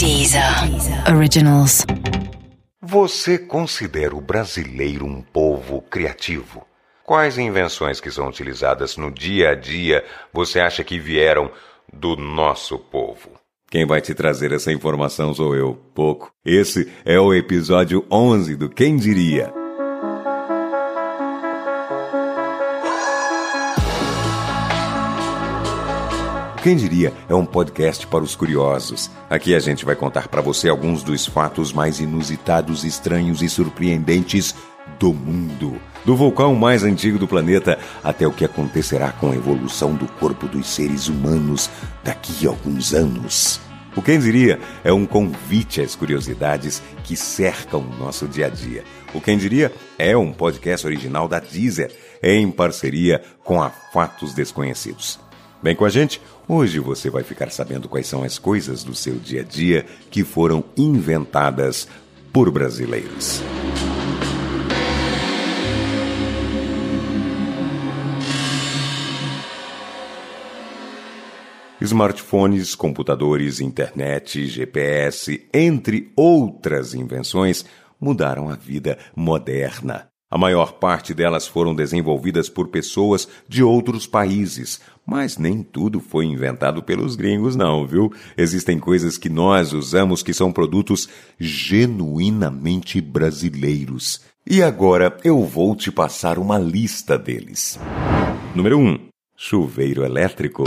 Deezer Originals. Você considera o brasileiro um povo criativo? Quais invenções que são utilizadas no dia a dia você acha que vieram do nosso povo? Quem vai te trazer essa informação sou eu, pouco. Esse é o episódio 11 do Quem Diria. Quem diria é um podcast para os curiosos. Aqui a gente vai contar para você alguns dos fatos mais inusitados, estranhos e surpreendentes do mundo. Do vulcão mais antigo do planeta até o que acontecerá com a evolução do corpo dos seres humanos daqui a alguns anos. O Quem Diria é um convite às curiosidades que cercam o nosso dia a dia. O Quem Diria é um podcast original da Deezer, em parceria com a Fatos Desconhecidos. Vem com a gente, hoje você vai ficar sabendo quais são as coisas do seu dia a dia que foram inventadas por brasileiros. Smartphones, computadores, internet, GPS, entre outras invenções, mudaram a vida moderna. A maior parte delas foram desenvolvidas por pessoas de outros países, mas nem tudo foi inventado pelos gringos, não, viu? Existem coisas que nós usamos que são produtos genuinamente brasileiros. E agora eu vou te passar uma lista deles. Número 1. Chuveiro elétrico.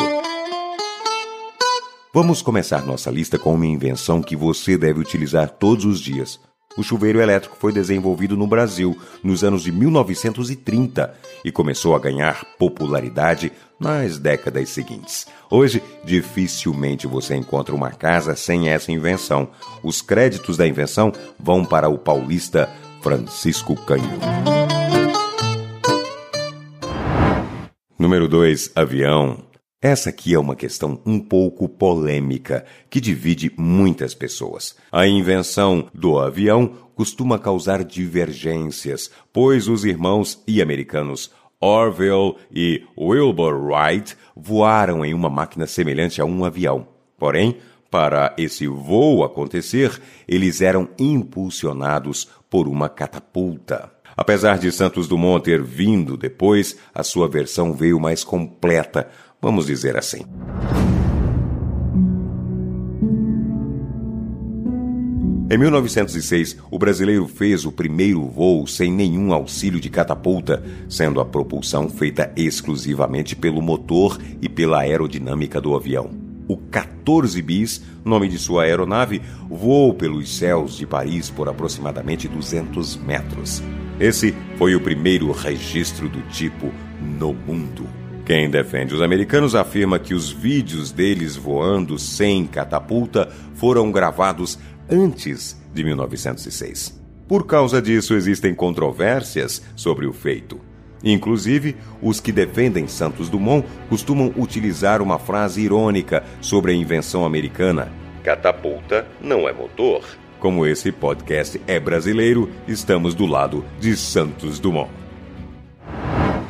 Vamos começar nossa lista com uma invenção que você deve utilizar todos os dias. O chuveiro elétrico foi desenvolvido no Brasil nos anos de 1930 e começou a ganhar popularidade nas décadas seguintes. Hoje, dificilmente você encontra uma casa sem essa invenção. Os créditos da invenção vão para o paulista Francisco Canho. Número 2. Avião. Essa aqui é uma questão um pouco polêmica que divide muitas pessoas. A invenção do avião costuma causar divergências, pois os irmãos e americanos Orville e Wilbur Wright voaram em uma máquina semelhante a um avião. Porém, para esse voo acontecer, eles eram impulsionados por uma catapulta. Apesar de Santos Dumont ter vindo depois, a sua versão veio mais completa, vamos dizer assim. Em 1906, o brasileiro fez o primeiro voo sem nenhum auxílio de catapulta, sendo a propulsão feita exclusivamente pelo motor e pela aerodinâmica do avião. O 14 bis, nome de sua aeronave, voou pelos céus de Paris por aproximadamente 200 metros. Esse foi o primeiro registro do tipo no mundo. Quem defende os americanos afirma que os vídeos deles voando sem catapulta foram gravados antes de 1906. Por causa disso, existem controvérsias sobre o feito. Inclusive, os que defendem Santos Dumont costumam utilizar uma frase irônica sobre a invenção americana: catapulta não é motor. Como esse podcast é brasileiro, estamos do lado de Santos Dumont.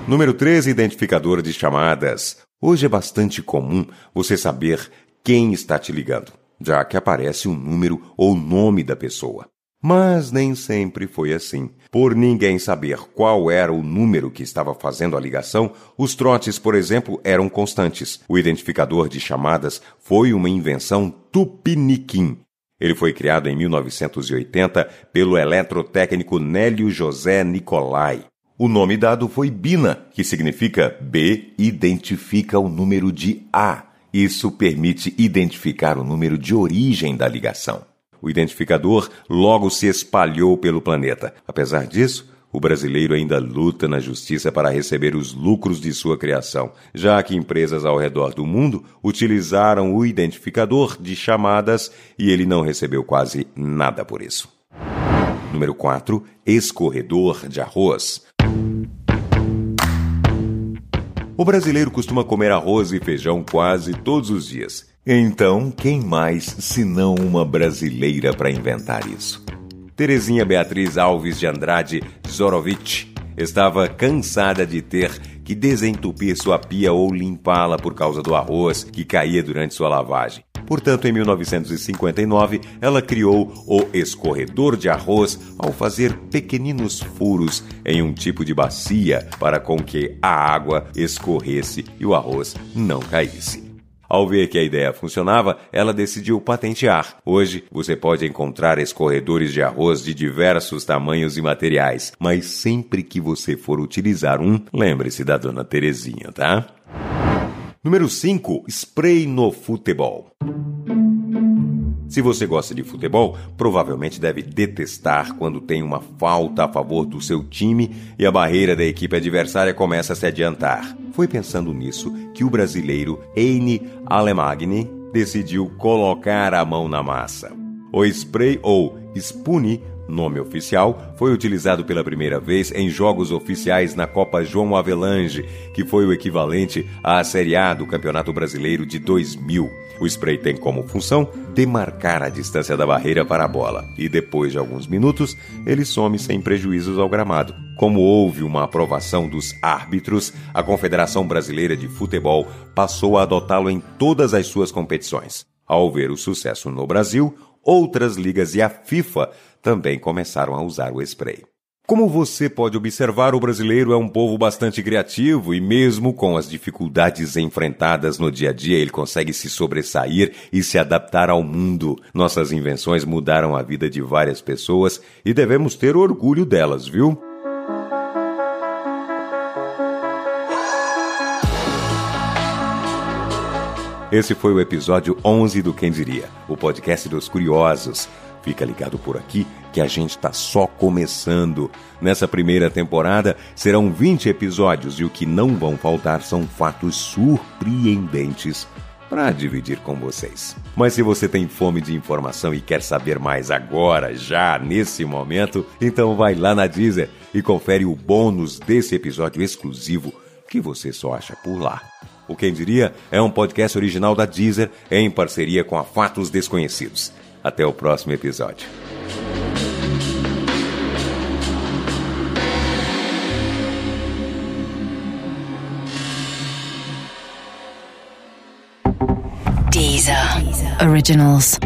Número 13, identificador de chamadas. Hoje é bastante comum você saber quem está te ligando, já que aparece um número ou nome da pessoa. Mas nem sempre foi assim. Por ninguém saber qual era o número que estava fazendo a ligação, os trotes, por exemplo, eram constantes. O identificador de chamadas foi uma invenção tupiniquim. Ele foi criado em 1980 pelo eletrotécnico Nélio José Nicolai. O nome dado foi Bina, que significa B identifica o número de A. Isso permite identificar o número de origem da ligação. O identificador logo se espalhou pelo planeta. Apesar disso, o brasileiro ainda luta na justiça para receber os lucros de sua criação, já que empresas ao redor do mundo utilizaram o identificador de chamadas e ele não recebeu quase nada por isso. Número 4. Escorredor de arroz. O brasileiro costuma comer arroz e feijão quase todos os dias. Então, quem mais senão uma brasileira para inventar isso? Terezinha Beatriz Alves de Andrade Zorovich estava cansada de ter que desentupir sua pia ou limpá-la por causa do arroz que caía durante sua lavagem. Portanto, em 1959, ela criou o escorredor de arroz ao fazer pequeninos furos em um tipo de bacia para com que a água escorresse e o arroz não caísse. Ao ver que a ideia funcionava, ela decidiu patentear. Hoje, você pode encontrar escorredores de arroz de diversos tamanhos e materiais, mas sempre que você for utilizar um, lembre-se da dona Terezinha, tá? Número 5. Spray no futebol. Se você gosta de futebol, provavelmente deve detestar quando tem uma falta a favor do seu time e a barreira da equipe adversária começa a se adiantar. Foi pensando nisso que o brasileiro Heine Alemagni decidiu colocar a mão na massa. O spray ou spune nome oficial, foi utilizado pela primeira vez em jogos oficiais na Copa João Avelange, que foi o equivalente à Série A do Campeonato Brasileiro de 2000. O spray tem como função demarcar a distância da barreira para a bola e depois de alguns minutos ele some sem prejuízos ao gramado. Como houve uma aprovação dos árbitros, a Confederação Brasileira de Futebol passou a adotá-lo em todas as suas competições. Ao ver o sucesso no Brasil, outras ligas e a FIFA também começaram a usar o spray. Como você pode observar, o brasileiro é um povo bastante criativo e, mesmo com as dificuldades enfrentadas no dia a dia, ele consegue se sobressair e se adaptar ao mundo. Nossas invenções mudaram a vida de várias pessoas e devemos ter orgulho delas, viu? Esse foi o episódio 11 do Quem Diria, o podcast dos curiosos. Fica ligado por aqui que a gente está só começando. Nessa primeira temporada serão 20 episódios e o que não vão faltar são fatos surpreendentes para dividir com vocês. Mas se você tem fome de informação e quer saber mais agora, já nesse momento, então vai lá na Deezer e confere o bônus desse episódio exclusivo que você só acha por lá. O Quem Diria é um podcast original da Deezer em parceria com a Fatos Desconhecidos. Até o próximo episódio. Originals.